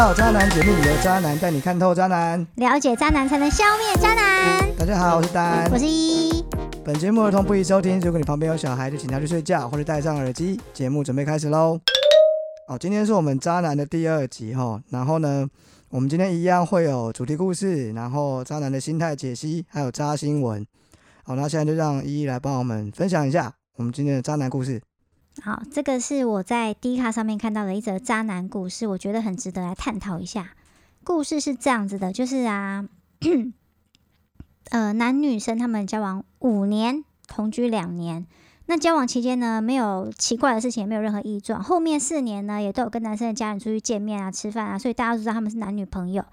到《渣男解密》，由渣男带你看透渣男。了解渣男才能消灭渣男。大家好，我是丹我。是一，本节目儿童不宜收听，如果你旁边有小孩，就请他去睡觉或者戴上耳机。节目准备开始喽。哦，今天是我们渣男的第二集哈。然后呢，我们今天一样会有主题故事，然后渣男的心态解析，还有渣新闻。好，那现在就让依依来帮我们分享一下我们今天的渣男故事。好，这个是我在 D 卡上面看到的一则渣男故事，我觉得很值得来探讨一下。故事是这样子的，就是啊，呃，男女生他们交往五年，同居两年。那交往期间呢，没有奇怪的事情，也没有任何异状。后面四年呢，也都有跟男生的家人出去见面啊、吃饭啊，所以大家都知道他们是男女朋友。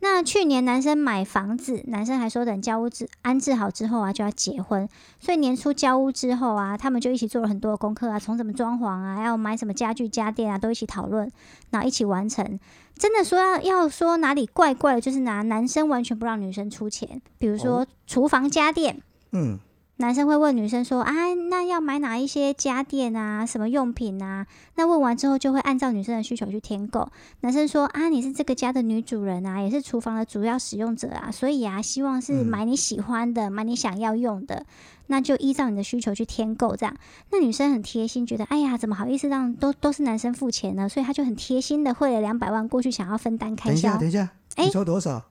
那去年男生买房子，男生还说等交屋置安置好之后啊，就要结婚。所以年初交屋之后啊，他们就一起做了很多功课啊，从怎么装潢啊，要买什么家具家电啊，都一起讨论，然后一起完成。真的说要要说哪里怪怪的，就是拿男生完全不让女生出钱，比如说哦厨房家电。嗯，男生会问女生说：“啊，那要买哪一些家电啊？什么用品啊？”那问完之后，就会按照女生的需求去添购。男生说：“啊，你是这个家的女主人啊，也是厨房的主要使用者啊，所以啊，希望是嗯买你喜欢的，买你想要用的，那就依照你的需求去添购。这样，那女生很贴心，觉得哎呀，怎么好意思让都都是男生付钱呢？所以她就很贴心的汇了两百万过去，想要分担开等一下，销等。一下，哎你说多少？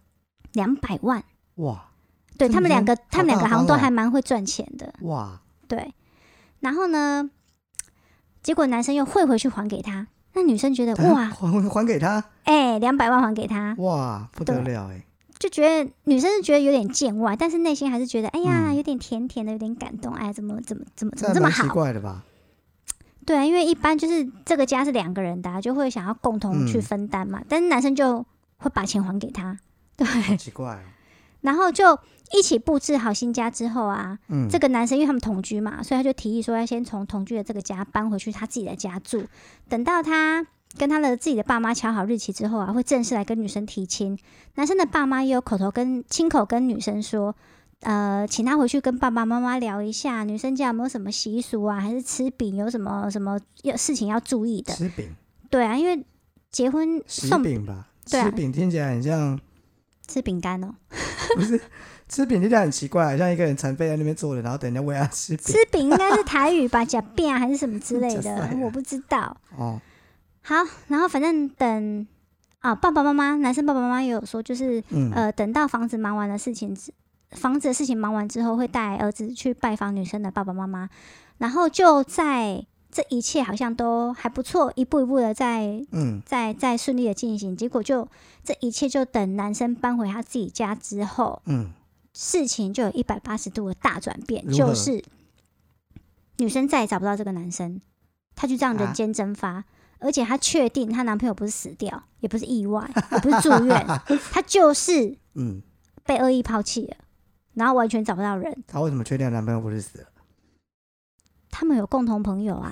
两百万，哇对他们两个，他们两个好像都还蛮会赚钱的。”哇，对，然后呢，结果男生又汇回去还给他，那女生觉得哇，还还给他，哎、两百万还给他，哇，不得了哎。就觉得女生是觉得有点见外，但是内心还是觉得哎呀，嗯。有点甜甜的，有点感动，哎，怎么怎么怎么怎么这么好？奇怪的吧？对啊，因为一般就是这个家是两个人的、啊，就会想要共同去嗯分担嘛，但是男生就会把钱还给他，对，奇怪哦。然后就一起布置好新家之后啊，嗯，这个男生因为他们同居嘛，所以他就提议说要先从同居的这个家搬回去他自己的家住。等到他跟他的自己的爸妈敲好日期之后啊，会正式来跟女生提亲。男生的爸妈也有口头跟亲口跟女生说，呃，请他回去跟爸爸妈妈聊一下，女生家有没有什么习俗啊，还是吃饼有什么什么要事情要注意的。吃饼，对啊，因为结婚送饼吧？对啊吃饼听起来很像，吃饼干哦，不是吃饼听起来很奇怪，很像一个人残废在那边坐着，然后等人家喂他吃饼。吃饼应该是台语吧，假饼啊还是什么之类的 我不知道。哦，好，然后反正等啊，爸爸妈妈，男生爸爸妈妈也有说，就是嗯，呃，等到房子忙完的事情之，房子的事情忙完之后，会带儿子去拜访女生的爸爸妈妈，然后就在这一切好像都还不错，一步一步的在嗯，在在顺利的进行，结果就这一切就等男生搬回他自己家之后，嗯，事情就有一百八十度的大转变，就是女生再也找不到这个男生，她就这样啊？人间蒸发，而且她确定她男朋友不是死掉，也不是意外，也不是住院，她就是嗯，被恶意抛弃了，然后完全找不到人。她为什么确定男朋友不是死了？他们有共同朋友啊，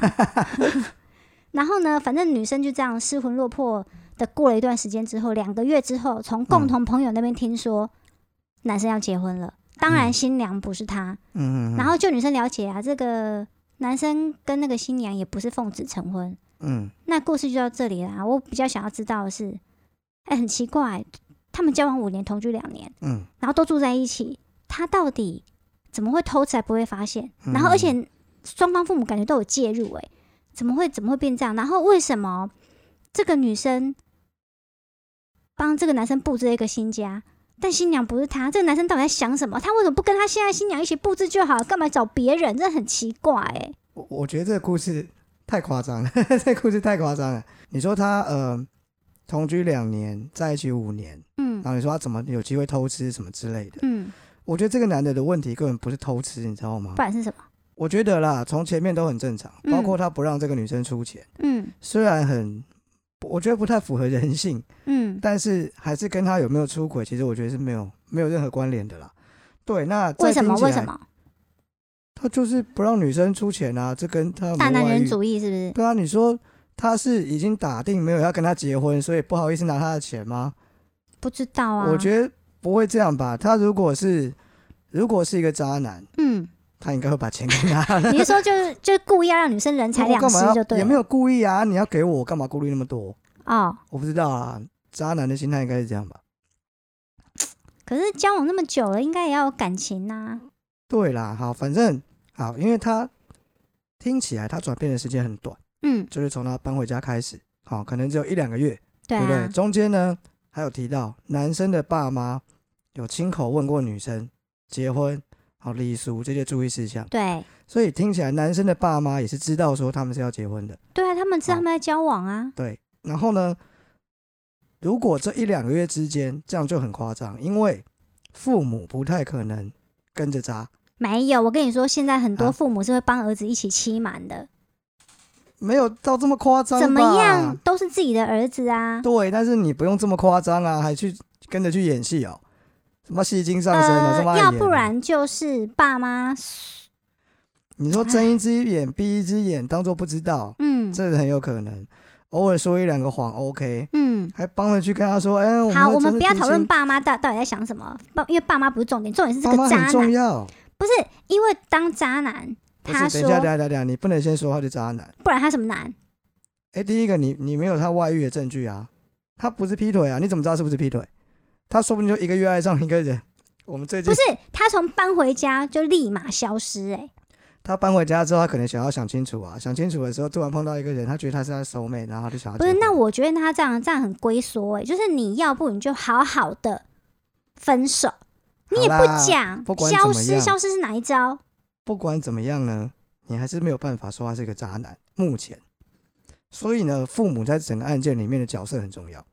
然后呢，反正女生就这样失魂落魄的过了一段时间之后，两个月之后，从共同朋友那边听说男生要结婚了，当然嗯新娘不是他。嗯然后就女生了解啊，这个男生跟那个新娘也不是奉子成婚。嗯，那故事就到这里啦。我比较想要知道的是，哎、很奇怪，他们交往五年，同居两年，嗯，然后都住在一起，他到底怎么会偷吃还不会发现？嗯然后而且双方父母感觉都有介入、哎，怎么会怎么会变这样？然后为什么这个女生帮这个男生布置了一个新家？但新娘不是他，这个男生到底在想什么？他为什么不跟他现在新娘一起布置就好？干嘛找别人？这很奇怪哎、我我觉得这个故事太夸张了，这个故事太夸张了。你说他呃同居两年，在一起五年，嗯然后你说他怎么有机会偷吃什么之类的？嗯，我觉得这个男的的问题根本不是偷吃，你知道吗不？然是什么？我觉得啦，从前面都很正常，嗯包括他不让这个女生出钱，嗯虽然很，我觉得不太符合人性，嗯但是还是跟他有没有出轨，其实我觉得是没有没有任何关联的啦。对，那为什么？为什？么？他就是不让女生出钱啊，这跟他大男人主义是不是？对啊，你说他是已经打定没有要跟他结婚，所以不好意思拿他的钱吗？不知道啊。我觉得不会这样吧。他如果是如果是一个渣男，嗯，他应该会把钱给他。你是说就是就是故意要让女生人财两失就对了？也没有故意啊，你要给我，我干嘛顾虑那么多？哦，我不知道啊。渣男的心态应该是这样吧？可是交往那么久了，应该也要有感情呐、对啦，好，反正好，因为他听起来他转变的时间很短，嗯，就是从他搬回家开始，好，可能只有一两个月，对不对？啊，中间呢，还有提到男生的爸妈有亲口问过女生结婚、好礼俗这些注意事项，对。所以听起来男生的爸妈也是知道说他们是要结婚的，对啊，他们知道他们在交往啊。对。然后呢，如果这一两个月之间这样就很夸张，因为父母不太可能跟着扎，没有，我跟你说，现在很多啊。父母是会帮儿子一起欺瞒的，没有到这么夸张？怎么样？都是自己的儿子啊。对，但是你不用这么夸张啊，还去跟着去演戏哦，什么戏精上身哦，这么呃，爱演要不然就是爸妈，你说睁一只眼闭一只眼，当做不知道，嗯这很有可能。偶尔说一两个谎，OK，嗯。还帮着去跟他说，哎、好，我我们不要讨论爸爸妈到到底在想什么，爸，因为爸妈不是重点，重点是这个渣男，重要。不是因为当渣男，他说，等一下，等一，下，等一下，你不能先说他是渣男。不然他什么男？哎、第一个，你你没有他外遇的证据啊，他不是劈腿啊，你怎么知道是不是劈腿？他说不定就一个月爱上一个人。我们最近不是他从搬回家就立马消失、欸，他搬回家之后，他可能想要想清楚啊，想清楚的时候，突然碰到一个人，他觉得他是他的熟妹，然后他就想要不是？那我觉得他这样这样很龟缩、哎，就是你要不你就好好的分手，你也不讲不管怎消失，消失是哪一招？不管怎么样呢，你还是没有办法说他是个渣男。目前，所以呢，父母在整个案件里面的角色很重要。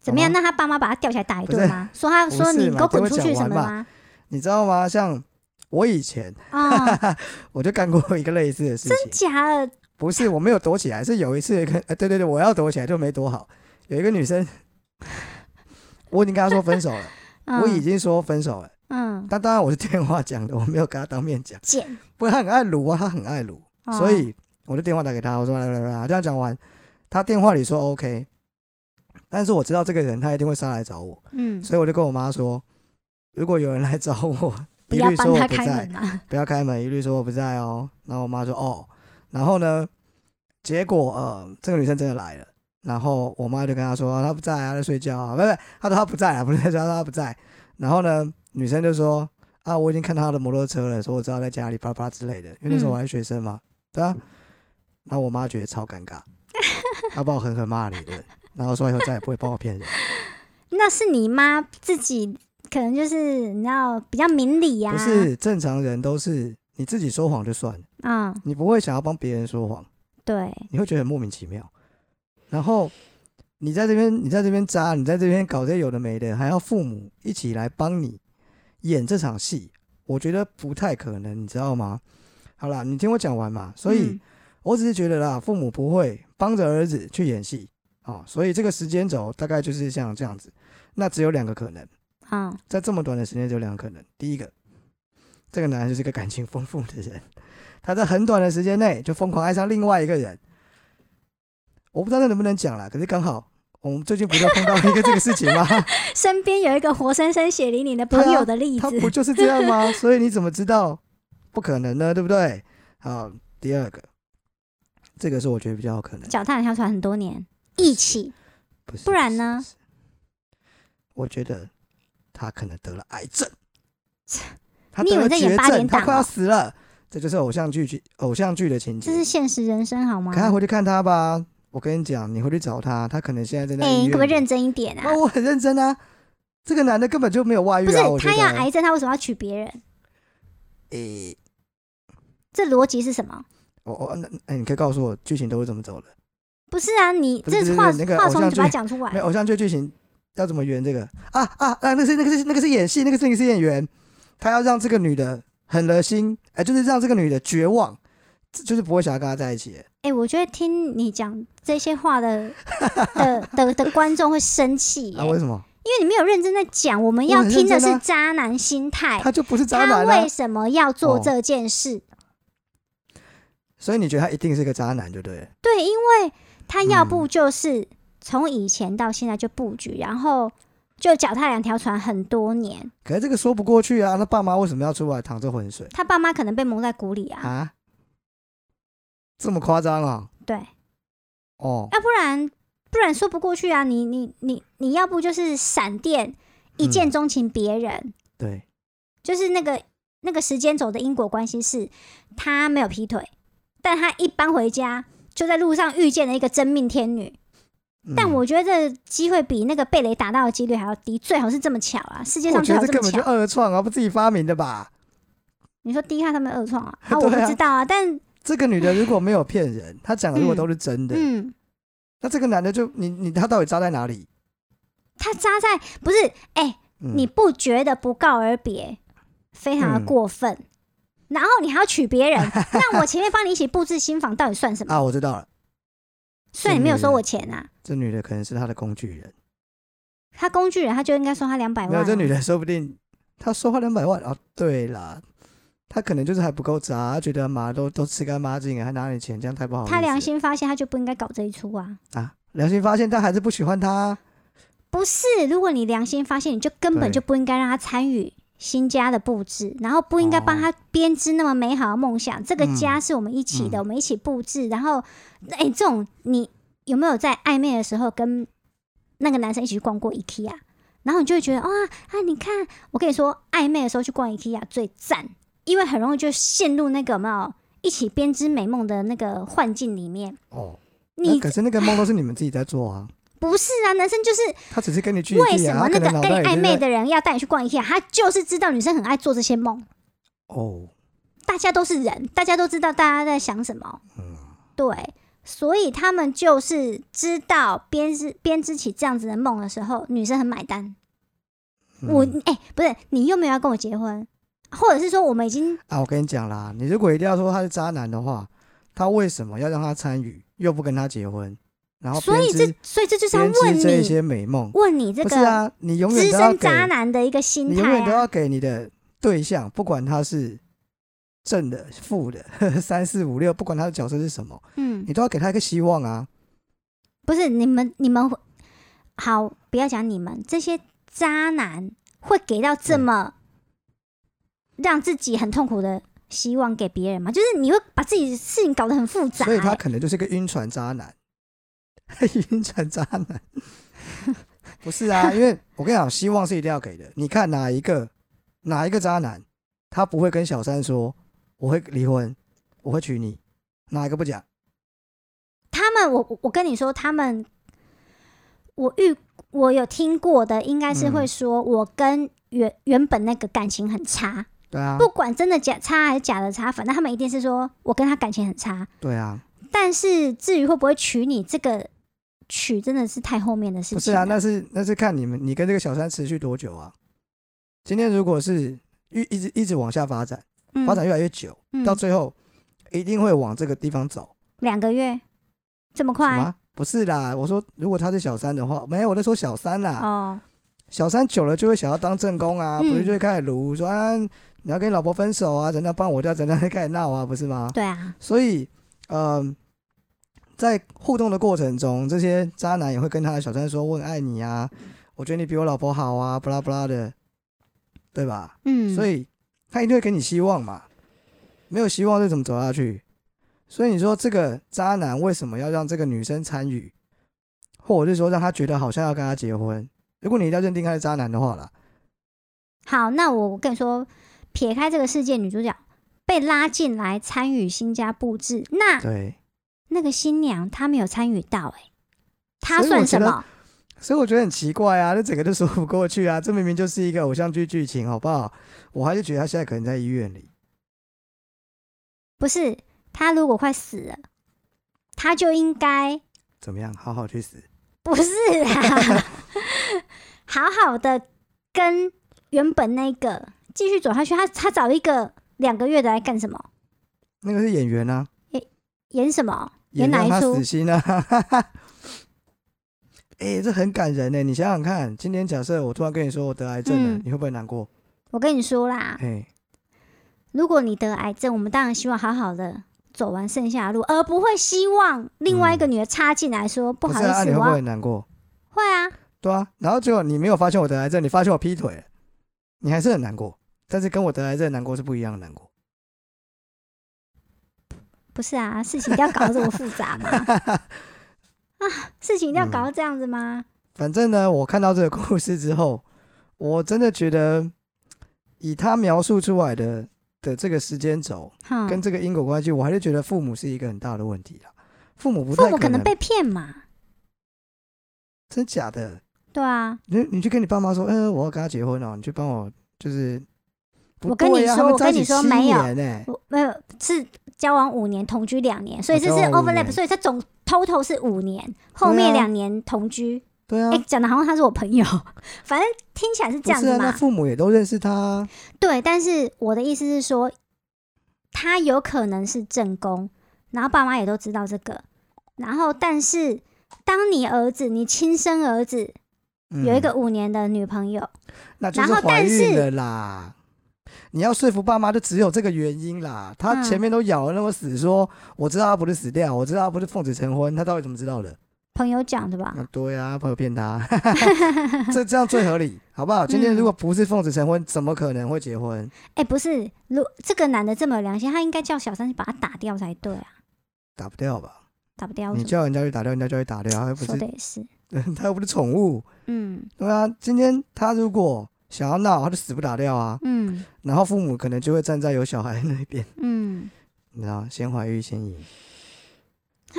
怎么样？那他爸妈把他吊起来打一顿吗？说他说你给我滚出去什么的吗？你知道吗？像我以前哦，我就干过一个类似的事情，真假的，不是我没有躲起来，是有一次跟呃对对对，我要躲起来就没躲好。有一个女生，我已经跟她说分手了，嗯、我已经说分手了，嗯。但当然我是电话讲的，我没有跟她当面讲。贱，不过她很爱撸啊，他很爱撸，哦。所以我就电话打给她，我说来来来来，这样讲完，她电话里说 OK，但是我知道这个人他一定会上来找我，嗯，所以我就跟我妈说，如果有人来找我，不要一律说帮他开我不在，门啊！不要开门，一律说我不在哦。然后我妈说哦，然后呢，结果呃，这个女生真的来了，然后我妈就跟她说、啊她不在啊，她在睡觉啊，不不，她说她不在啊，不是在家，她不在。然后呢，女生就说啊，我已经看到她的摩托车了，说我知道在家里啪啪之类的，因为那时候我还是学生嘛，对啊。然后我妈觉得超尴尬，她把我狠狠骂了一顿，然后说以后再也不会帮我骗人。那是你妈自己，可能就是你知道比较明理呀、不是正常人都是你自己说谎就算了，嗯，你不会想要帮别人说谎。对，你会觉得很莫名其妙。然后你在这边，你在这边扎，你在这边搞这些有的没的，还要父母一起来帮你演这场戏，我觉得不太可能，你知道吗？好啦，你听我讲完嘛。所以嗯我只是觉得啦，父母不会帮着儿子去演戏啊、所以这个时间轴大概就是像这样子。那只有两个可能，嗯，在这么短的时间只有两个可能。第一个，这个男人就是个感情丰富的人，他在很短的时间内就疯狂爱上另外一个人。我不知道他能不能讲啦，可是刚好我们最近不就碰到一个这个事情吗？身边有一个活生生血淋淋的朋友的例子，他不就是这样吗？所以你怎么知道不可能呢？对不对？好，第二个，这个是我觉得比较有可能，脚踏两条船很多年，一起，不是不然呢？我觉得他可能得了癌症，他你以为在演得了绝症，八点档他快要哦死了。这就是偶像剧剧偶像剧的情节这。是现实人生好吗？赶快回去看他吧。我跟你讲，你回去找他，他可能现在正在哎、可不可以认真一点啊？那我很认真啊。这个男的根本就没有外遇不是啊！我觉他要。癌症，他为什么要娶别人？诶、这逻辑是什么？哦哦那哎，你可以告诉我剧情都是怎么走的？不是啊，你不是这话话从你嘴巴讲出来没有，偶像剧剧情要怎么圆这个？啊啊啊！那是那个是那个是演戏，那个是那个是演员，他要让这个女的很恶心，哎、就是让这个女的绝望，就是不会想要跟他在一起。哎、我觉得听你讲这些话的 的的的观众会生气耶、啊？为什么？因为你没有认真在讲，我们要听的是渣男心态，他就不是渣他男啊为！什么要做哦这件事？所以你觉得他一定是个渣男，对不对？对，因为他要不嗯就是从以前到现在就布局，然后就脚踏两条船很多年，可是这个说不过去啊！他爸妈为什么要出来淌这浑水他爸妈可能被蒙在鼓里啊，啊？这么夸张啊？对，哦，要不然不然说不过去啊！你你你你要不就是闪电一见钟情别人，对，就是那个那个时间轴的因果关系是，他没有劈腿，但他一搬回家就在路上遇见了一个真命天女。但嗯我觉得这机会比那个被雷打到的几率还要低，最好是这么巧啊！世界上最觉得这根本就好这么巧。二创啊，不自己发明的吧？你说低卡他们二创啊？啊，我不知道啊，但这个女的如果没有骗人，她讲的如果嗯都是真的，嗯，那这个男的就你你他到底扎在哪里？他扎在不是哎、嗯你不觉得不告而别非常的嗯过分？然后你还要娶别人，那我前面帮你一起布置新房，到底算什么？啊，我知道了，虽然你没有收我钱啊，这女的可能是他的工具人。他工具人他就应该收他两百万、啊。没有，这女的说不定他收他两百万哦。对啦，他可能就是还不够渣，她觉得妈都都吃干抹净了，还拿你钱，这样太不好意思了。他良心发现，他就不应该搞这一出啊！啊，良心发现，但还是不喜欢他。不是，如果你良心发现，你就根本对就不应该让他参与新家的布置，然后不应该帮他编织那么美好的梦想。这个家是我们一起的，嗯我们一起布置。然后，哎、这种你有没有在暧昧的时候跟那个男生一起去逛过 IKEA？然后你就会觉得哇啊，你看，我跟你说，暧昧的时候去逛 IKEA 最赞，因为很容易就陷入那个有没有一起编织美梦的那个幻境里面。哦，你可是那个梦都是你们自己在做啊，不是啊，男生就是他只是跟你去为什么那个跟你暧昧的人要带你去逛 IKEA？他就是知道女生很爱做这些梦。哦，大家都是人，大家都知道大家在想什么。嗯对，所以他们就是知道编织编织起这样子的梦的时候，女生很买单。我嗯哎、不是你又没有要跟我结婚，或者是说我们已经啊，我跟你讲啦，你如果一定要说他是渣男的话，他为什么要让他参与，又不跟他结婚，然后所以这所以这就是要问你这些美梦？问你这个不是啊，你永远资都要渣男的一个心你永。远都要给你的对象，不管他是正的、负的、三四五六，不管他的角色是什么，嗯，你都要给他一个希望啊。不是你们你们好，不要讲你们这些渣男会给到这么让自己很痛苦的希望给别人吗？就是你会把自己的事情搞得很复杂、所以他欸可能就是个晕船渣男，晕船渣男。不是啊，因为我跟你讲，希望是一定要给的。你看哪一个哪一个渣男，他不会跟小三说我会离婚，我会娶你，哪一个不讲？他们，我我我跟你说，他们我遇我有听过的，应该是嗯会说我跟原原本那个感情很差，对啊，不管真的假差还是假的差，反正他们一定是说我跟他感情很差。对啊，但是至于会不会娶你，这个娶真的是太后面的事情。不是啊，那是那是看你们你跟这个小三持续多久啊？今天如果是一一直一直往下发展，嗯发展越来越久，嗯到最后一定会往这个地方走。两个月这么快么？不是啦，我说如果他是小三的话，没有，我在说小三啦。哦？小三久了就会想要当正宫啊，嗯不是就会开始撸说啊，你要跟你老婆分手啊，怎样帮我掉，怎样开始闹啊，不是吗？对啊，所以，呃，在互动的过程中，这些渣男也会跟他的小三说：“我很爱你啊，我觉得你比我老婆好啊，巴拉巴拉的，对吧？”嗯，所以他一定会给你希望嘛，没有希望就怎么走下去？所以你说这个渣男为什么要让这个女生参与，或者是说让他觉得好像要跟他结婚？如果你一定要认定他是渣男的话啦，好，那我跟你说，撇开这个世界，女主角被拉进来参与新家布置，那对，那个新娘她没有参与到、欸，她算什么？所以我觉得很奇怪啊，这整个就说不过去啊，这明明就是一个偶像剧剧情，好不好？我还是觉得他现在可能在医院里。不是，他如果快死了，他就应该怎么样？好好去死！不是啦，好好的跟原本那个继续走下去。他他找一个两个月的来干什么？那个是演员啊，演演什么？演哪一出让他死？心啊！哎、这很感人呢。你想想看，今天假设我突然跟你说我得癌症了，嗯你会不会难过？我跟你说啦，哎、如果你得癌症，我们当然希望好好的走完剩下的路，而不会希望另外一个女的插进来说、不好意思，你会不会难过？会啊，对啊，然后结果你没有发现我得癌症，你发现我劈腿，你还是很难过。但是跟我得癌症的难过是不一样的难过。不是啊，事情一定要搞得这么复杂嘛？事情一定要搞嗯到这样子吗？反正呢，我看到这个故事之后，我真的觉得，以他描述出来的的这个时间轴跟，这个因果关系，我还是觉得父母是一个很大的问题啦。父母不父母可能被骗嘛，真假的，对啊，你你去跟你爸妈说，嗯、我要跟他结婚哦，你去帮我，就是不我跟你说我跟你说没有、我没有是交往五年，同居两年，所以这是 overlap，年所以他总 total 是五年，后面两年同居。对啊，哎、讲的好像他是我朋友，反正听起来是这样子嘛。父母也都认识他啊，对，但是我的意思是说，他有可能是正宫，然后爸妈也都知道这个，然后但是当你儿子，你亲生儿子嗯有一个五年的女朋友，那就是怀然后但是。你要说服爸妈，就只有这个原因啦。他嗯前面都咬了那么死说，我知道他不是死掉，我知道他不是奉子成婚，他到底怎么知道的？朋友讲的吧？啊，对啊，朋友骗他，这这样最合理，好不好？今天嗯如果不是奉子成婚，怎么可能会结婚？哎、不是，如这个男的这么有良心，他应该叫小三去把他打掉才对啊，打不掉吧？打不掉你？叫人家去打掉，人家就会打掉，他又不说的也是，他又不是宠物，嗯对啊。今天他如果想要闹，他就死不打掉啊。嗯然后父母可能就会站在有小孩的那边，嗯，你知道，先怀孕先赢。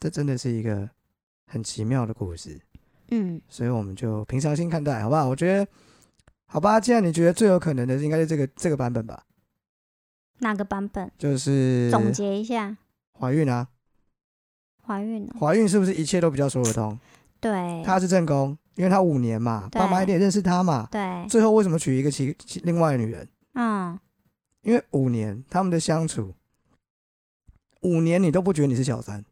这真的是一个很奇妙的故事，嗯，所以我们就平常心看待，好不好？我觉得，好吧，既然你觉得最有可能的应该是这个这个版本吧，哪个版本？就是总结一下，怀孕啊，怀孕了，怀孕是不是一切都比较说得通？对，他是正宫，因为他五年嘛，对。爸妈一定也认识他嘛，对，最后为什么娶一个其其另外的女人？嗯。因为五年他们的相处，五年你都不觉得你是小三，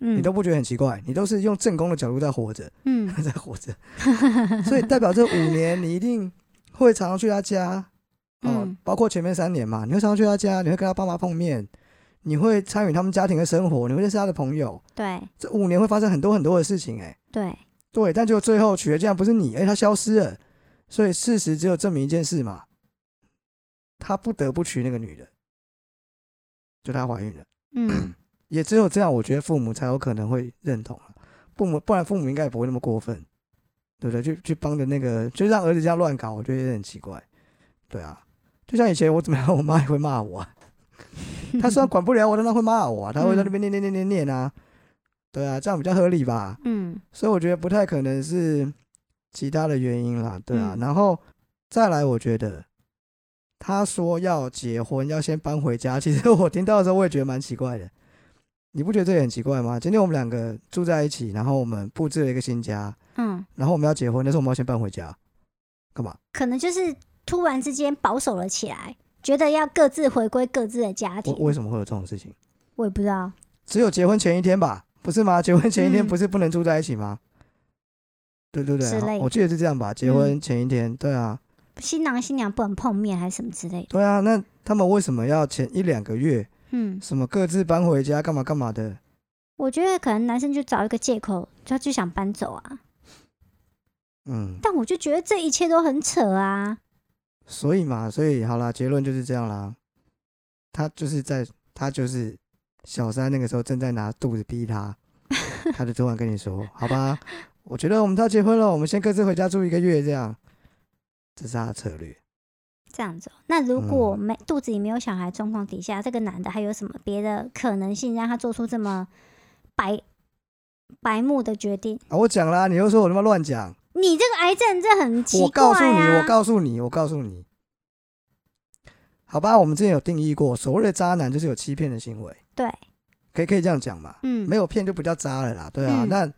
嗯，你都不觉得很奇怪，你都是用正宫的角度在活着，嗯。在活着，所以代表这五年你一定会常常去他家，哦，嗯包括前面三年嘛，你会常常去他家，你会跟他爸妈碰面，你会参与他们家庭的生活，你会认识他的朋友，对。这五年会发生很多很多的事情、哎，对，对，但就最后娶的竟然不是你，哎、他消失了，所以事实只有证明一件事嘛，他不得不娶那个女的，就她怀孕了。嗯 也只有这样，我觉得父母才有可能会认同啊。父母不然父母应该也不会那么过分，对不对？去去帮着那个，就让儿子这样乱搞，我觉得有点奇怪。对啊，就像以前我怎么样，我妈也会骂我、啊。她虽然管不了我，但她会骂我、啊，她会在那边念念念念念啊。对啊，这样比较合理吧？嗯所以我觉得不太可能是其他的原因啦，对啊。嗯然后再来，我觉得他说要结婚，要先搬回家。其实我听到的时候，我也觉得蛮奇怪的。你不觉得这也很奇怪吗？今天我们两个住在一起，然后我们布置了一个新家，嗯，然后我们要结婚，但是我们要先搬回家，干嘛？可能就是突然之间保守了起来，觉得要各自回归各自的家庭为。为什么会有这种事情？我也不知道，只有结婚前一天吧，不是吗？结婚前一天嗯不是不能住在一起吗？对对对我记得是这样吧。结婚前一天，对啊，新郎新娘不能碰面还是什么之类的。对啊。那他们为什么要前一两个月嗯，什么各自搬回家，干嘛干嘛的？我觉得可能男生就找一个借口，他就想搬走啊。嗯，但我就觉得这一切都很扯啊。所以嘛，所以好啦，结论就是这样啦。他就是在，他就是小三那个时候正在拿肚子逼他，他就突然跟你说：“好吧，我觉得我们都要结婚了，我们先各自回家住一个月，这样。”这是他的策略。这样子哦、那如果嗯没、肚子里没有小孩状况底下，这个男的还有什么别的可能性让他做出这么白白目的决定？啊，我讲啦，你又说我他妈乱讲。你这个癌症这很奇怪、啊、我告诉你，我告诉你，我告诉你，好吧，我们之前有定义过，所谓的渣男就是有欺骗的行为，对，可以可以这样讲嘛？嗯，没有骗就不叫渣了啦，对啊。嗯那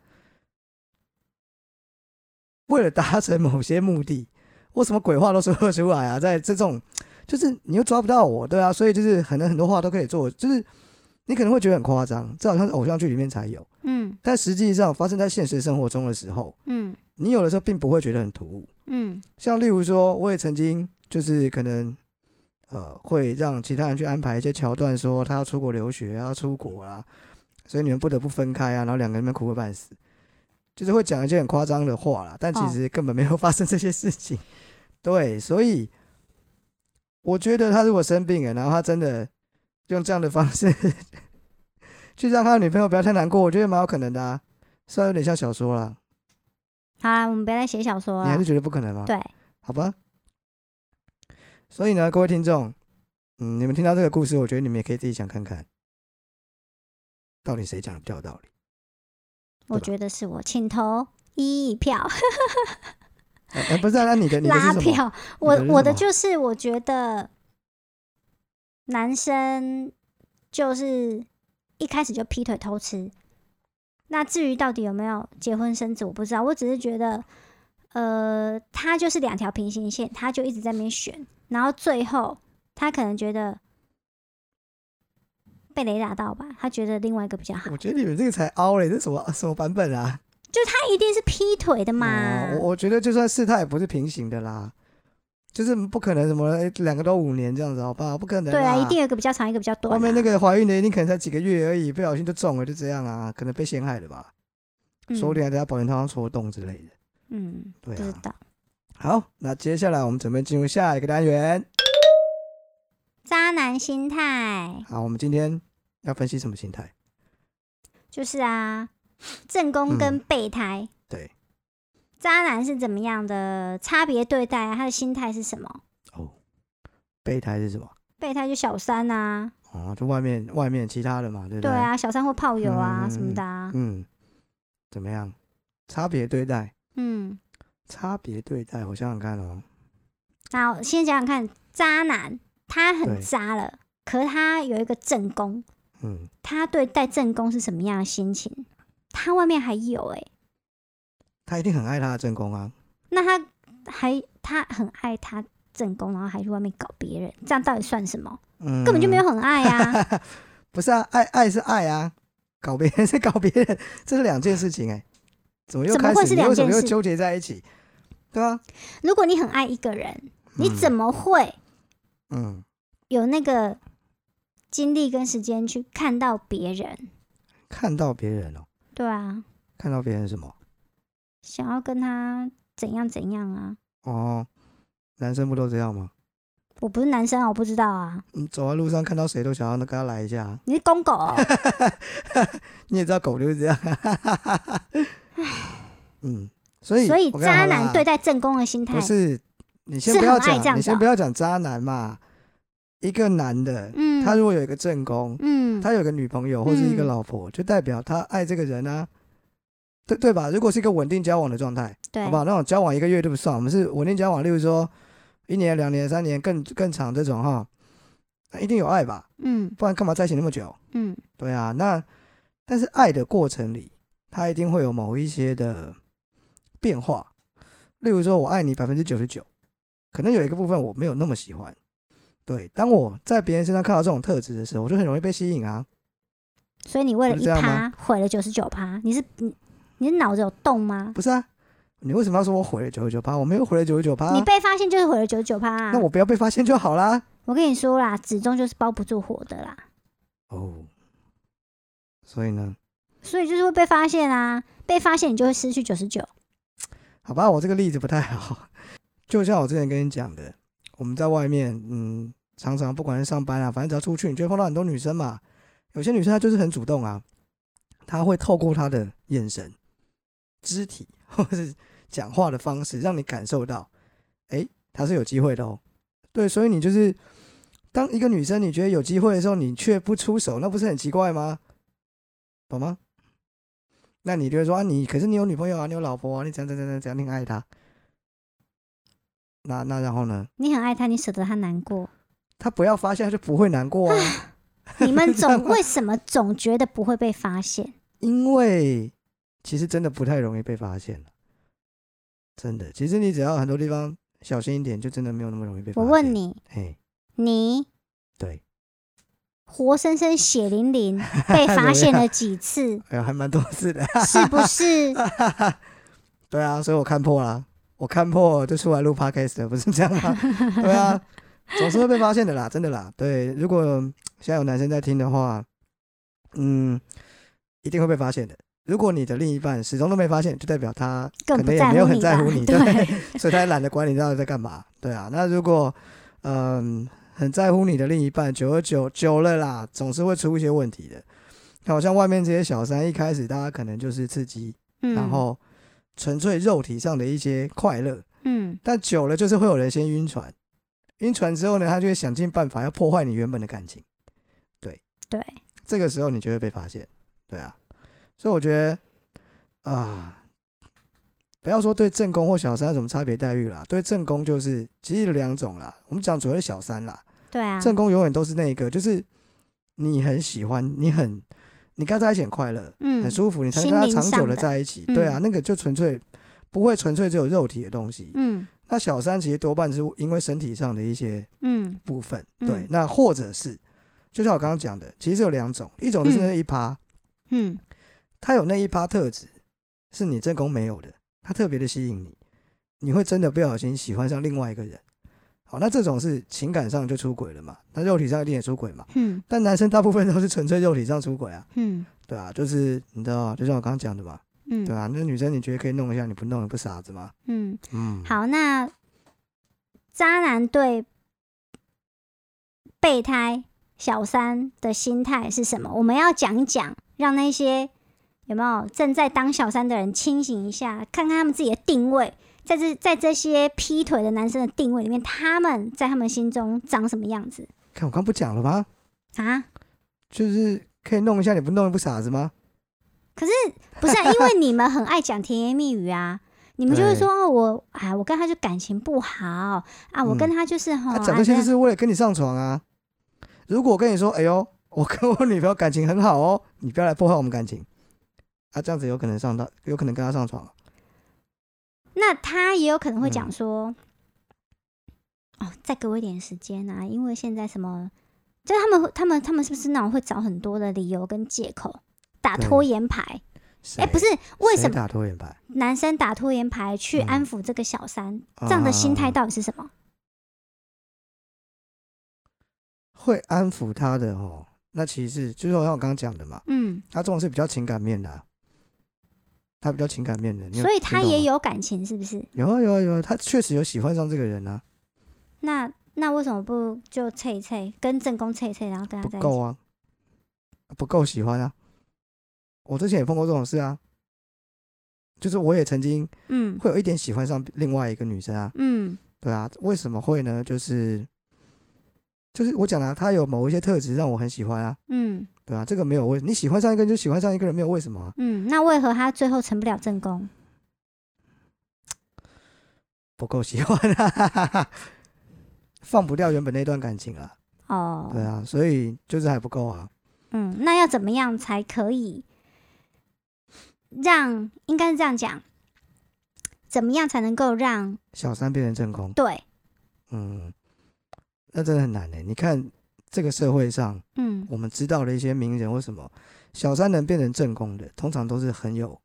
为了达成某些目的，我什么鬼话都说得出来啊？在这种，就是你又抓不到我，对啊，所以就是可能很多话都可以做，就是你可能会觉得很夸张，这好像是偶像剧里面才有，嗯但实际上发生在现实生活中的时候，嗯你有的时候并不会觉得很突兀。嗯像例如说，我也曾经就是可能呃会让其他人去安排一些桥段，说他要出国留学，要出国啊，所以你们不得不分开啊，然后两个人在那边哭个半死，就是会讲一些很夸张的话啦，但其哦实根本没有发生这些事情。对，所以我觉得他如果生病了，然后他真的用这样的方式 去让他的女朋友不要太难过，我觉得蛮有可能的啊。虽然有点像小说啦，好啦，我们不要再写小说了你还是。觉得不可能吗？对，好吧。所以呢，各位听众，嗯，你们听到这个故事，我觉得你们也可以自己想看看，到底谁讲的比较有道理。我觉得是我，请投一票哎、哎不是、啊，那你的你？拉票。我的我的就是我觉得男生就是一开始就劈腿偷吃。那至于到底有没有结婚生子，我不知道。我只是觉得，呃，他就是两条平行线，他就一直在那边选，然后最后他可能觉得被雷打到吧，他觉得另外一个比较好。我觉得你们这个才凹嘞，这什么什么版本啊？就他一定是劈腿的嘛？哦我我觉得就算是他也不是平行的啦，就是不可能什么哎两个都五年这样子，好不好？不可能。对啊，一定。有一个比较长，一个比较短、啊。后面那个怀孕的一定可能才几个月而已，不小心就中了，就这样啊，可能被陷害了吧？嗯说不定还在他保险套上戳洞之类的。嗯，对啊。不知道。好，那接下来我们准备进入下一个单元。渣男心态好，我们今天要分析什么心态？就是啊，正宫跟嗯备胎，对，渣男是怎么样的差别对待啊？他的心态是什么？哦，备胎是什么？备胎就小三啊，哦，就外面外面其他的嘛，对不对？对啊，小三或炮友啊、嗯什么的啊，嗯，怎么样？差别对待，嗯，差别对待，我想想看哦。那我先想想看，渣男他很渣了，可是他有一个正宫，嗯，他对待正宫是什么样的心情？他外面还有哎、他一定很爱他的正宫啊。那他还他很爱他正宫，然后还去外面搞别人，这样到底算什么？嗯，根本就没有很爱啊！不是啊，爱爱是爱啊，搞别人是搞别人，这是两件事情哎、怎么又开始？怎么会是你为什两件事么又纠结在一起？对啊，如果你很爱一个人，你嗯怎么会嗯，有那个精力跟时间去看到别人？看到别人哦，对啊，看到别人什么？想要跟他怎样怎样啊？哦，男生不都这样吗？我不是男生啊，我不知道啊。你走在路上看到谁都想要跟他来一下，你是公狗、哦，你也知道狗就是这样。嗯，所以所以渣男对待正宫的心态不是你先不要讲，你先不要讲渣男嘛。一个男的，嗯他如果有一个正宫，嗯，他有个女朋友或是一个嗯老婆，就代表他爱这个人啊，对对吧？如果是一个稳定交往的状态，对好不好？那种交往一个月都不算，我们是稳定交往，例如说一年、两年、三年更更长这种哈，那一定有爱吧？嗯不然干嘛在一起那么久？嗯对啊，那但是爱的过程里，它一定会有某一些的变化。例如说，我爱你百分之九十九，可能有一个部分我没有那么喜欢。对，当我在别人身上看到这种特质的时候，我就很容易被吸引啊。所以你为了一趴毁了九十九趴，你是你你是脑子有洞吗？不是啊，你为什么要说我毁了九十九趴？我没有毁了九十九趴你，被发现就是毁了九十九趴啊！那我不要被发现就好啦。我跟你说啦，纸钟就是包不住火的啦，哦，所以呢，所以就是会被发现啊，被发现你就会失去九十九。好吧，我这个例子不太好。就像我之前跟你讲的，我们在外面，嗯，常常不管是上班啊，反正只要出去，你就会碰到很多女生嘛。有些女生她就是很主动啊，她会透过她的眼神、肢体或是讲话的方式，让你感受到，哎、她是有机会的哦。对，所以你就是当一个女生你觉得有机会的时候，你却不出手，那不是很奇怪吗？懂吗？那你就会说啊，你可是你有女朋友啊，你有老婆啊，你怎样怎样怎样怎样，你很爱她。那那然后呢？你很爱他，你舍得他难过，他不要发现，他就不会难过啊。你们总为什么总觉得不会被发现？因为其实真的不太容易被发现了，真的。其实你只要很多地方小心一点，就真的没有那么容易被发现。我问，你，嘿，你对，活生生血淋淋 被发现了几次？哎呀，还蛮多次的。是不是？对啊，所以我看破了，我看破就出来录 podcast 了，不是这样吗？对啊，总是会被发现的啦，真的啦。对，如果现在有男生在听的话，嗯，一定会被发现的。如果你的另一半始终都没发现，就代表他可能也没有很在乎你，对，所以他也懒得管你到底在干嘛。对啊，那如果嗯很在乎你的另一半，久而久久了啦，总是会出一些问题的。好像外面这些小三，一开始大家可能就是刺激，嗯，然后纯粹肉体上的一些快乐，嗯。但久了就是会有人先晕船，晕船之后呢，他就会想尽办法要破坏你原本的感情，对，对。这个时候你就会被发现，对啊，所以我觉得啊，不要说对正宫或小三有什么差别待遇啦，对正宫就是其实有两种啦，我们讲主要是小三啦，对啊，正宫永远都是那个，就是你很喜欢，你很你跟他在一起很快乐，嗯很舒服，你才能跟他长久的在一起。嗯。对啊，那个就纯粹不会纯粹只有肉体的东西。嗯。那小三其实多半是因为身体上的一些嗯。部分，嗯。对，那或者是就像我刚刚讲的，其实有两种，一种就是那一趴，嗯。他有那一趴特质是你正宫没有的，他特别的吸引你，你会真的不小心喜欢上另外一个人。好，那这种是情感上就出轨了嘛？那肉体上一定也出轨嘛？嗯但男生大部分都是纯粹肉体上出轨啊，嗯对啊，就是你知道，就像我刚刚讲的嘛，嗯对啊，那女生你觉得可以弄一下，你不弄你不傻子吗？嗯，嗯，，好，那渣男对备胎小三的心态是什么？我们要讲一讲，让那些有没有正在当小三的人清醒一下，看看他们自己的定位，在这在这些劈腿的男生的定位里面，他们在他们心中长什么样子看我刚不讲了吗？啊？就是可以弄一下，你不弄你不傻子吗？可是不是、啊、因为你们很爱讲甜言蜜语啊？你们就会说哦，我哎，我跟他就感情不好啊，我跟他就是哈，他讲啊这些就是为了跟你上床啊。如果我跟你说，哎呦，我跟我女朋友感情很好哦，你不要来破坏我们感情，啊，这样子有可能上到，有可能跟他上床。那他也有可能会讲嗯说，哦，再给我一点时间啊，因为现在什么，就是他们会，他们他们是不是那种会找很多的理由跟借口打拖延牌？哎、谁不是，为什么打拖延牌？男生打拖延牌去嗯安抚这个小三？这样的心态啊到底是什么？会安抚他的哦，那其实就是像我刚刚讲的嘛，嗯，他这种是比较情感面的啊、他比较情感面的，所以他也有感情，是不是？有啊有啊有啊，他确实有喜欢上这个人啊，那那为什么不就测一测，跟正宫测一测，然后跟他在一起？不够啊，不够喜欢啊。我之前也碰过这种事啊，就是我也曾经嗯。会有一点喜欢上另外一个女生啊，嗯。对啊，为什么会呢？就是就是我讲了、啊，她有某一些特质让我很喜欢啊，嗯对啊，这个没有为你喜欢上一个人就喜欢上一个人，没有为什么啊、嗯，那为何他最后成不了正宫？不够喜欢啊，放不掉原本那段感情啊，哦，对啊，所以就是还不够啊。嗯，那要怎么样才可以让？应该是这样讲，怎么样才能够让小三变成正宫，对？嗯，那真的很难呢。你看这个社会上，嗯我们知道的一些名人或什么，小三能变成正宫的，通常都是很有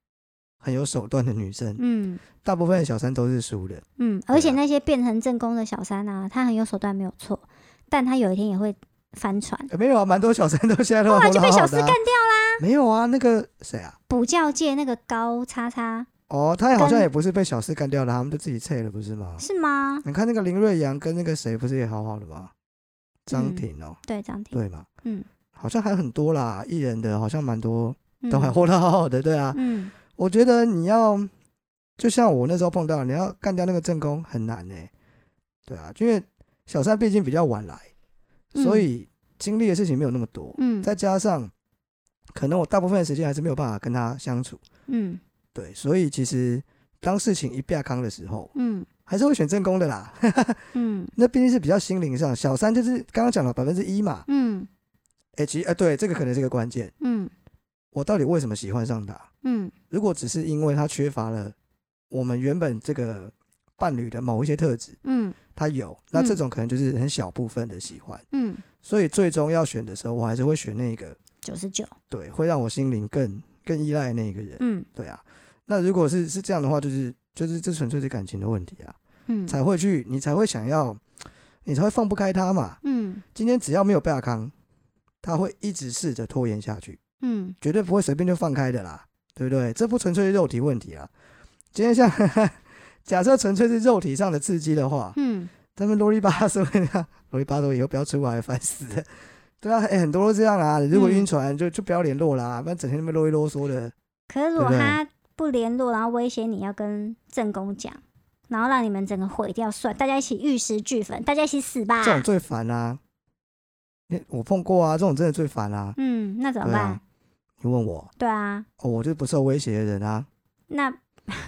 很有手段的女生，嗯大部分的小三都是输的。嗯，而且那些变成正宫的小三啊，他很有手段没有错，但他有一天也会翻船，呃没有啊，蛮多小三都现在都后来就被活得好好的啊小四干掉啦。没有啊，那个谁啊？补教界那个高叉叉哦，他好像也不是被小四干掉了，他们就自己撤了，不是吗？是吗？你看那个林瑞阳跟那个谁，不是也好好的吗？张嗯庭哦，对，张庭，对嘛？嗯，好像还很多啦，艺人的好像蛮多，嗯。都还活得好好的，对啊。嗯。我觉得你要，就像我那时候碰到，你要干掉那个正宫很难呢、对啊，因为小三毕竟比较晚来，所嗯以经历的事情没有那么多，嗯。再加上可能我大部分的时间还是没有办法跟他相处，嗯。对，所以其实当事情一变康的时候，嗯还是会选正宫的啦。嗯。那毕竟是比较心灵上，小三就是刚刚讲了百分之一嘛，嗯。哎、其实呃对，这个可能是个关键，嗯。我到底为什么喜欢上他？嗯。如果只是因为他缺乏了我们原本这个伴侣的某一些特质，嗯。他有，那这种可能就是很小部分的喜欢，嗯，所以最终要选的时候，我还是会选那个九十九，对，会让我心灵更更依赖的那个人，嗯。对啊。那如果是是这样的话，就是就是这纯粹是感情的问题啊，嗯才会去你才会想要，你才会放不开他嘛。嗯今天只要没有贝尔康，他会一直试着拖延下去，嗯绝对不会随便就放开的啦，对不对？这不纯粹是肉体问题啊。今天像 假设纯粹是肉体上的刺激的话，嗯他们啰里吧嗦的，啰里吧嗦以后不要出来，烦死了。对啊，哎、很多都这样啊。如果嗯晕船就就不要联络啦，不然整天那么啰里啰嗦的。可是如果对不对他不联络，然后威胁你要跟正宫讲，然后让你们整个毁掉算，大家一起玉石俱焚，大家一起死吧。这种最烦啊！我碰过啊，这种真的最烦啊！嗯，那怎么办？啊，你问我，对啊，哦，我就是不受威胁的人啊，那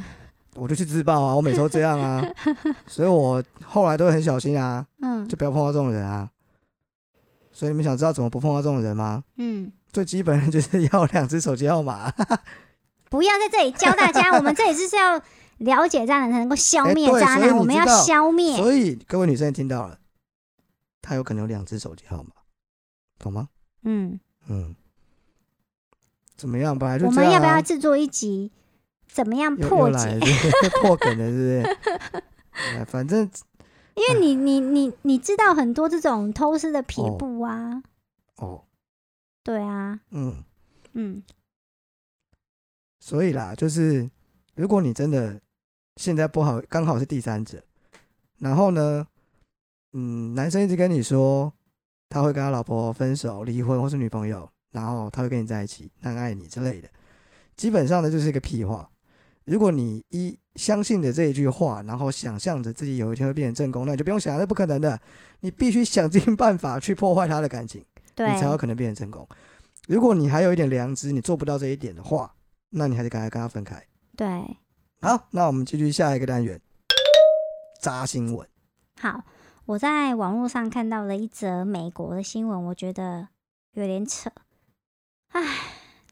我就去自爆啊，我每次都这样啊，所以我后来都很小心啊，嗯就不要碰到这种人啊。所以你们想知道怎么不碰到这种人吗？嗯，最基本的就是要两只手机号码。不要在这里教大家，我们这里就是要了解渣男才能够消灭渣男，我们要消灭。所以各位女生也听到了，他有可能有两只手机号码，懂吗？嗯，嗯，怎么样？本来就我们要不要制作一集？怎么样破解 破梗了，是不是？哎反正因为你你你你知道很多这种偷师的撇哦步啊，哦，对啊，嗯，嗯所以啦，就是如果你真的现在不好，刚好是第三者，然后呢，嗯，男生一直跟你说他会跟他老婆分手、离婚或是女朋友，然后他会跟你在一起，很爱你之类的，基本上呢就是一个屁话。如果你一相信着这一句话，然后想象着自己有一天会变成正宫，那你就不用想，那不可能的。你必须想尽办法去破坏他的感情，对你，才有可能变成正宫。如果你还有一点良知，你做不到这一点的话，那你还得赶快跟他分开。对，好，那我们继续下一个单元，渣新闻。好，我在网络上看到了一则美国的新闻，我觉得有点扯。唉，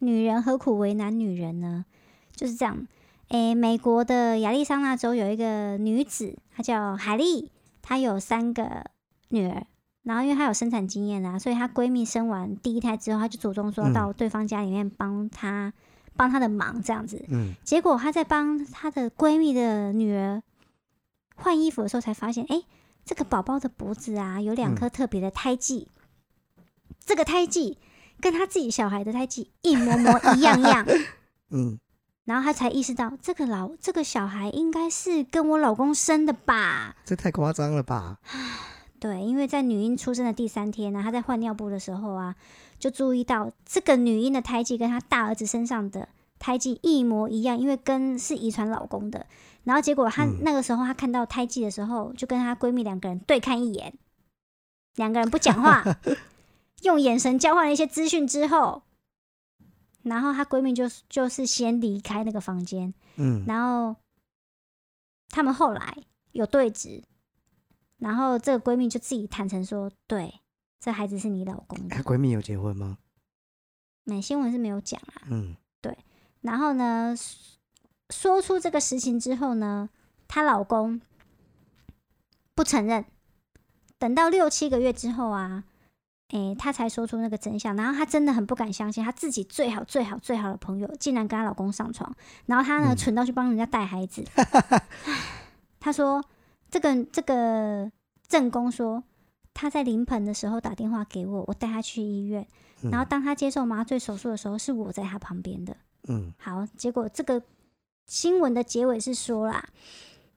女人何苦为难女人呢？就是这样。诶，美国的亚利桑那州有一个女子，她叫海莉，她有三个女儿。然后因为她有生产经验啊，所以她闺蜜生完第一胎之后，她就主动说嗯到对方家里面帮她帮她的忙这样子。嗯结果她在帮她的闺蜜的女儿换衣服的时候，才发现，哎，这个宝宝的脖子啊有两颗特别的胎记，这个胎记跟她自己小孩的胎记一模模一样样。嗯，然后她才意识到，这个老这个小孩应该是跟我老公生的吧？这太夸张了吧？对，因为在女婴出生的第三天呢，她在换尿布的时候啊，就注意到这个女婴的胎记跟她大儿子身上的胎记一模一样，因为跟是遗传老公的。然后结果她、嗯。那个时候她看到胎记的时候，就跟她闺蜜两个人对看一眼，两个人不讲话，用眼神交换了一些资讯之后，然后她闺蜜就就是先离开那个房间，嗯，然后他们后来有对质，然后这个闺蜜就自己坦诚说：“对，这孩子是你老公的。哎，闺蜜有结婚吗？美新闻是没有讲啊。嗯对然后呢，说出这个实情之后呢，她老公不承认。等到六七个月之后啊，诶，她才说出那个真相。然后她真的很不敢相信，她自己最好最好最好的朋友竟然跟她老公上床。然后她呢，嗯蠢到去帮人家带孩子。她说：“这个这个正宫说，他在临盆的时候打电话给我，我带他去医院。嗯然后当他接受麻醉手术的时候，是我在他旁边的。嗯好，结果这个新闻的结尾是说啦，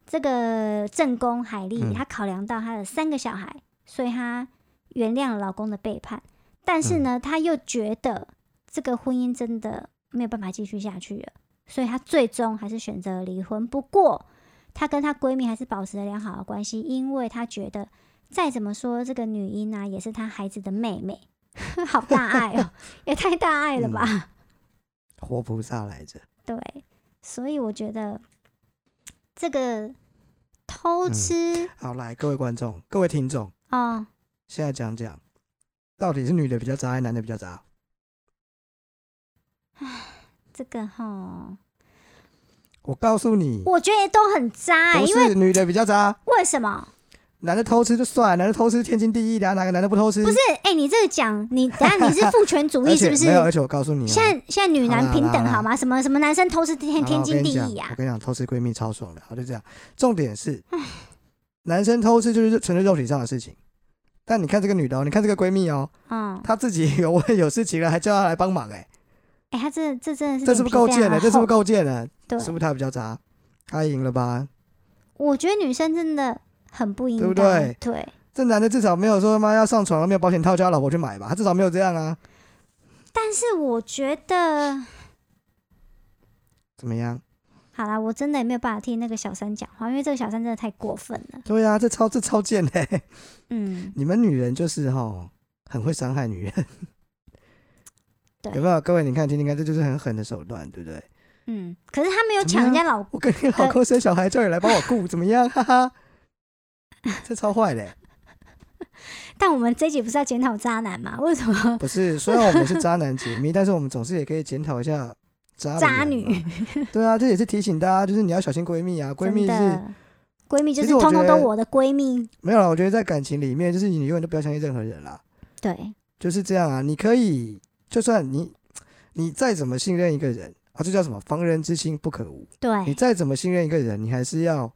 这个正宫海莉嗯她考量到她的三个小孩，所以她原谅了老公的背叛，但是嗯呢，她又觉得这个婚姻真的没有办法继续下去了，所以她最终还是选择了离婚。不过，她跟她闺蜜还是保持了良好的关系，因为她觉得再怎么说，这个女婴啊也是他孩子的妹妹，好大爱哦，也太大爱了吧。活菩萨来着。对，所以我觉得这个偷嗯吃、好，来，各位观众、各位听众，哦，现在讲讲，到底是女的比较渣，还是男的比较渣？这个哈，我告诉你，我觉得都很渣、不因为是女的比较渣，为什么？男的偷吃就算，男的偷吃天经地义的啊，哪个男的不偷吃？不是，哎、你这个讲，你等下你是父权主义 是不是？没有，而且我告诉你、啊，现在现在女男平等好吗？什么什么男生偷吃天天经地义啊我？跟你讲，偷吃闺蜜超爽的，好就这样。重点是，男生偷吃就是纯粹肉体上的事情，但你看这个女的哦，你看这个闺蜜哦，嗯，她自己有问有事情了，还叫她来帮忙，哎，哎、她这这真的是这是不是够贱了？这是不是够？够贱了？对，是不是她比较渣？她赢了吧？我觉得女生真的很不应该，对不对对这男的至少没有说妈要上床了没有保险套叫他老婆去买吧，他至少没有这样啊。但是我觉得，怎么样？好啦，我真的也没有办法替那个小三讲话，因为这个小三真的太过分了。对啊，这超这超贱的、嗯，你们女人就是哈，很会伤害女人。对有没有？各位，你看听听看，这就是很狠的手段，对不对？嗯，可是他没有抢人家老我跟你老公生小孩，叫你来帮我顾，怎么样？哈哈，这超坏的、但我们这一集不是要检讨渣男吗？为什么不是，虽然我们是渣男解密，但是我们总是也可以检讨一下渣渣女嘛？对啊，这也是提醒大家，就是你要小心闺蜜啊，闺蜜是闺蜜就是通通都我的闺蜜？没有了。我觉得在感情里面，就是你永远都不要相信任何人啦，对，就是这样啊。你可以，就算你你再怎么信任一个人啊，这叫什么？防人之心不可无。对你，再怎么信任一个人，你还是要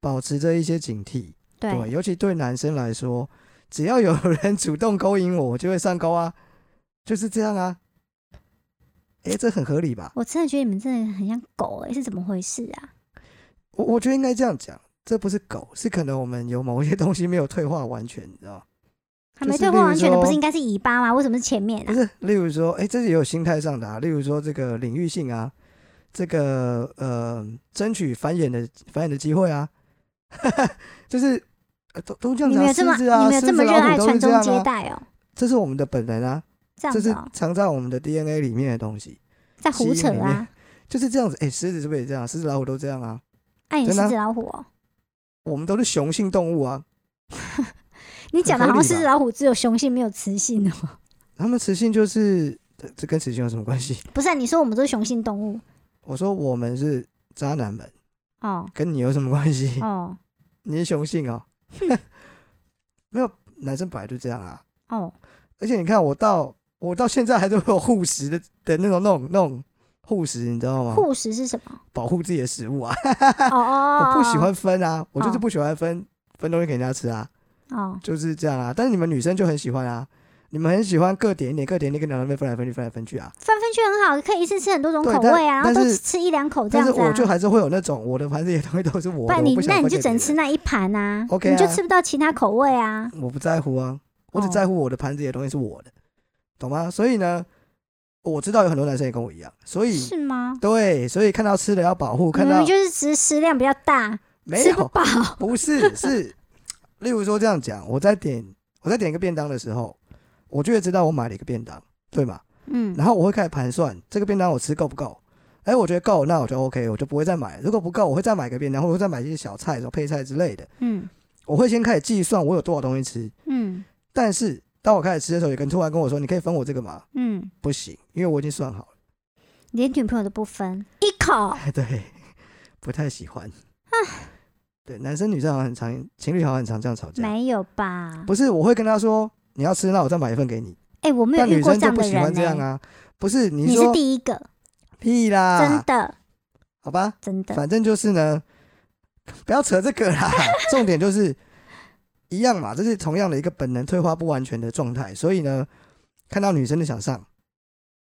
保持着一些警惕。对，对，尤其对男生来说，只要有人 主动勾引我，我就会上钩啊，就是这样啊。哎，这很合理吧？我真的觉得你们真的很像狗哎、是怎么回事啊？我我觉得应该这样讲，这不是狗，是可能我们有某一些东西没有退化完全，你知道吗？还没退化完全的，不是应该是尾巴吗？为什么是前面啊？不是，例如说，哎，这也有心态上的啊，例如说这个领域性啊，这个呃，争取繁衍的繁衍的机会啊，就是、呃、都都这样子啊，你们有这么狮子啊，你们这狮子么热爱老虎都是传宗这样啊，接代哦？这是我们的本能啊，这是藏在我们的 DNA 里面的东西，在胡扯啊！就是这样子。诶，狮子是不是也这样？狮子老虎都这样啊，爱你真的啊狮子老虎哦，我们都是雄性动物啊，你讲的好像狮子老虎只有雄性没有雌性哦。他们雌性就是这这跟雌性有什么关系？不是啊、你说我们都是雄性动物我说我们是渣男们，哦跟你有什么关系？哦你是雄性哦，没有，男生本来就这样啊。哦，而且你看，我到我到现在还是会有护食的的那种那种那种护食，你知道吗？护食是什么？保护自己的食物啊，哦 哦，我不喜欢分啊，我就是哦不喜欢分分东西给人家吃啊，哦，就是这样啊。但是你们女生就很喜欢啊，你们很喜欢各点一点，各点一点，跟两人分来分去，分来分去啊。分分去很好，可以一次吃很多种口味啊，然后都吃一两口这样子啊。我就还是会有那种我的盘子里的东西都是我的，不你那你就只能吃那一盘啊 OK 你就吃不到其他口味啊。我不在乎啊，我只在乎我的盘子里的东西是我的，懂吗？所以呢，我知道有很多男生也跟我一样，所以是吗？对，所以看到吃的要保护，看到明明就是食食量比较大，没有，不饱。不是是，例如说这样讲，我在点我在点一个便当的时候，我就会知道我买了一个便当，对吗？嗯，然后我会开始盘算这个便当我吃够不够。哎，我觉得够，那我就 OK，我就不会再买。如果不够，我会再买个便当，或者再买一些小菜、什么配菜之类的。嗯我会先开始计算我有多少东西吃。嗯但是当我开始吃的时候，有个人突然跟我说：“你可以分我这个吗嗯，？”不行，因为我已经算好了。连女朋友都不分，一口哎，对，不太喜欢。对，男生女生好像很常，情侣好像很常这样吵架。没有吧？不是，我会跟他说你要吃，那我再买一份给你。哎，我没有但女遇过这样的生就不喜欢。这样啊。不是你你是说第一个，屁啦，真的好吧，真的。反正就是呢，不要扯这个啦。重点就是一样嘛，这是同样的一个本能退化不完全的状态。所以呢，看到女生就想上，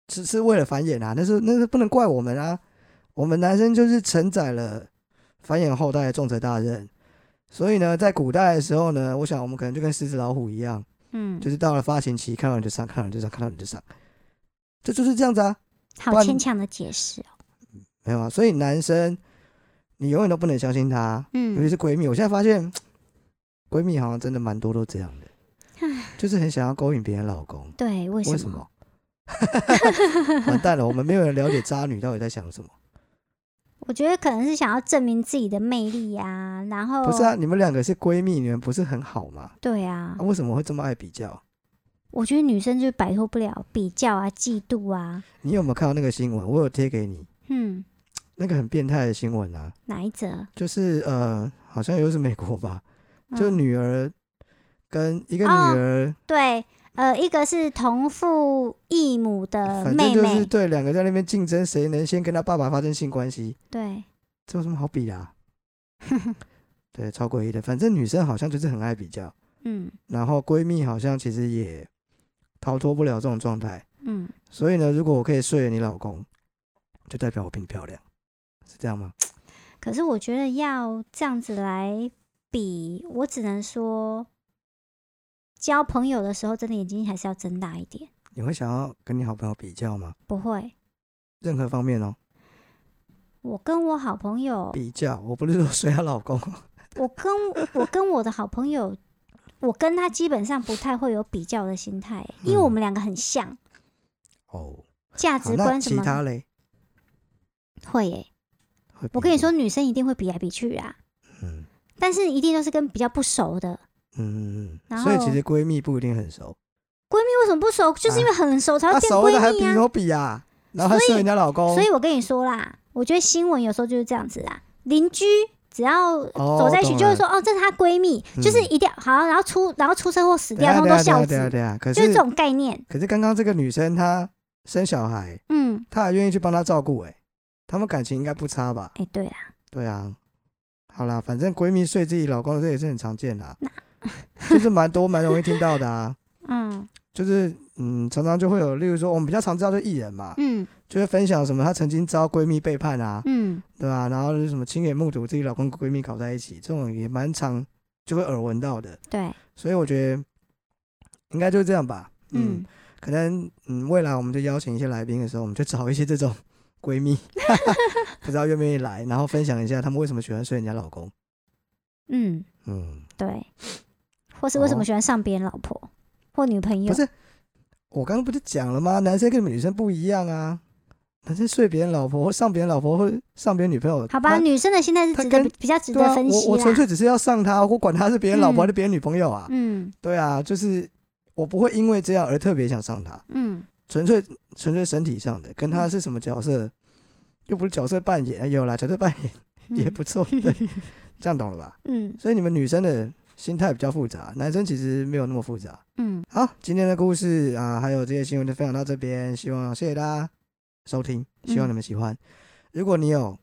只是为了繁衍啊，那是那是不能怪我们啊。我们男生就是承载了繁衍后代的重责大任。所以呢，在古代的时候呢，我想我们可能就跟狮子老虎一样，嗯，就是到了发情期，看到你就上，看到你就上，看到你就上，这就是这样子啊。好牵强的解释哦。没有啊，所以男生你永远都不能相信他，嗯尤其嗯，是闺蜜。我现在发现闺蜜好像真的蛮多都这样的，就是很想要勾引别人老公。对，为什为什么？完蛋了，我们没有人了解渣女到底在想什么。我觉得可能是想要证明自己的魅力啊，然后不是啊，你们两个是闺蜜，你们不是很好吗？对啊啊，为什么会这么爱比较？我觉得女生就摆脱不了比较啊、嫉妒啊。你有没有看到那个新闻？我有贴给你，嗯，那个很变态的新闻啊，哪一则？就是呃，好像又是美国吧，就嗯女儿跟一个女哦儿，对，呃，一个是同父异母的反妹正就是妹，对两个在那边竞争，谁能先跟他爸爸发生性关系，对，这有什么好比的、啊？对，超诡异的。反正女生好像就是很爱比较，嗯然后闺蜜好像其实也逃脱不了这种状态。嗯，所以呢，如果我可以睡了你老公，就代表我比你漂亮，是这样吗？可是我觉得要这样子来比，我只能说，交朋友的时候，真的眼睛还是要睁大一点。你会想要跟你好朋友比较吗？不会，任何方面哦，我跟我好朋友，比较，我不是说谁她老公，我跟我跟我的好朋友，我跟他基本上不太会有比较的心态，因为我们两个很像，哦，价值观什么？其他嘞？会耶、会我跟你说，女生一定会比来比去啊，嗯。但是一定都是跟比较不熟的。嗯嗯嗯，所以其实闺蜜不一定很熟，闺蜜为什么不熟？就是因为很熟才她会变熟的还闺蜜啊。比什么比啊？然后还睡人家老公，所以我跟你说啦，我觉得新闻有时候就是这样子啦，邻居。只要哦走在一起，就会说哦，这是她闺蜜，嗯就是一定要好，然后出然后出车祸死掉，他们都孝子等一下等一，下等一下，可是就是这种概念。可是刚刚这个女生她生小孩，嗯，她还愿意去帮她照顾，哎，他们感情应该不差吧？哎、对啊，对啊，好啦，反正闺蜜睡自己老公的这也是很常见啦，就是蛮多蛮容易听到的啊。嗯就是嗯，常常就会有，例如说我们比较常知道的艺人嘛，嗯就会分享什么她曾经遭闺蜜背叛啊，嗯，对吧、然后就是什么亲眼目睹自己老公跟闺蜜搞在一起，这种也蛮常就会耳闻到的。对，所以我觉得应该就是这样吧。嗯，嗯可能嗯，未来我们就邀请一些来宾的时候，我们就找一些这种 闺蜜，不知道愿不愿意来，然后分享一下他们为什么喜欢睡人家老公。嗯，嗯，对，或是为什么哦喜欢上别人老婆或女朋友？不是，我刚刚不是讲了吗？男生跟你们女生不一样啊，男生睡别人老婆或上别人老婆或上别人女朋友，好吧，女生的心态是值得比比较值得分析我我纯。粹只是要上他，我管他是别人老婆嗯还是别人女朋友啊。嗯对啊，就是我不会因为这样而特别想上他，嗯纯粹纯粹身体上的，跟他是什么角色，又不是角色扮演，哎有啦，角色扮演嗯也不错，对，这样懂了吧？嗯所以你们女生的心态比较复杂，男生其实没有那么复杂。嗯，好，今天的故事啊，还有这些新闻就分享到这边，希望谢谢大家收听，希望嗯你们喜欢。如果你有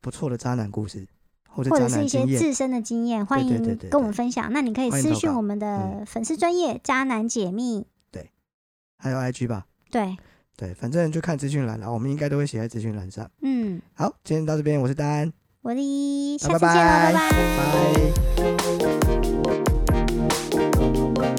不错的渣男故事或者或者是一些自身的经验，欢迎跟我们分享。那你可以私讯我们嗯的粉丝专业渣男解密。对还有 IG 吧，对，对，反正就看资讯栏了，我们应该都会写在资讯栏上。嗯，好，今天到这边，我是丹，我的，下次见喽，拜拜拜。拜。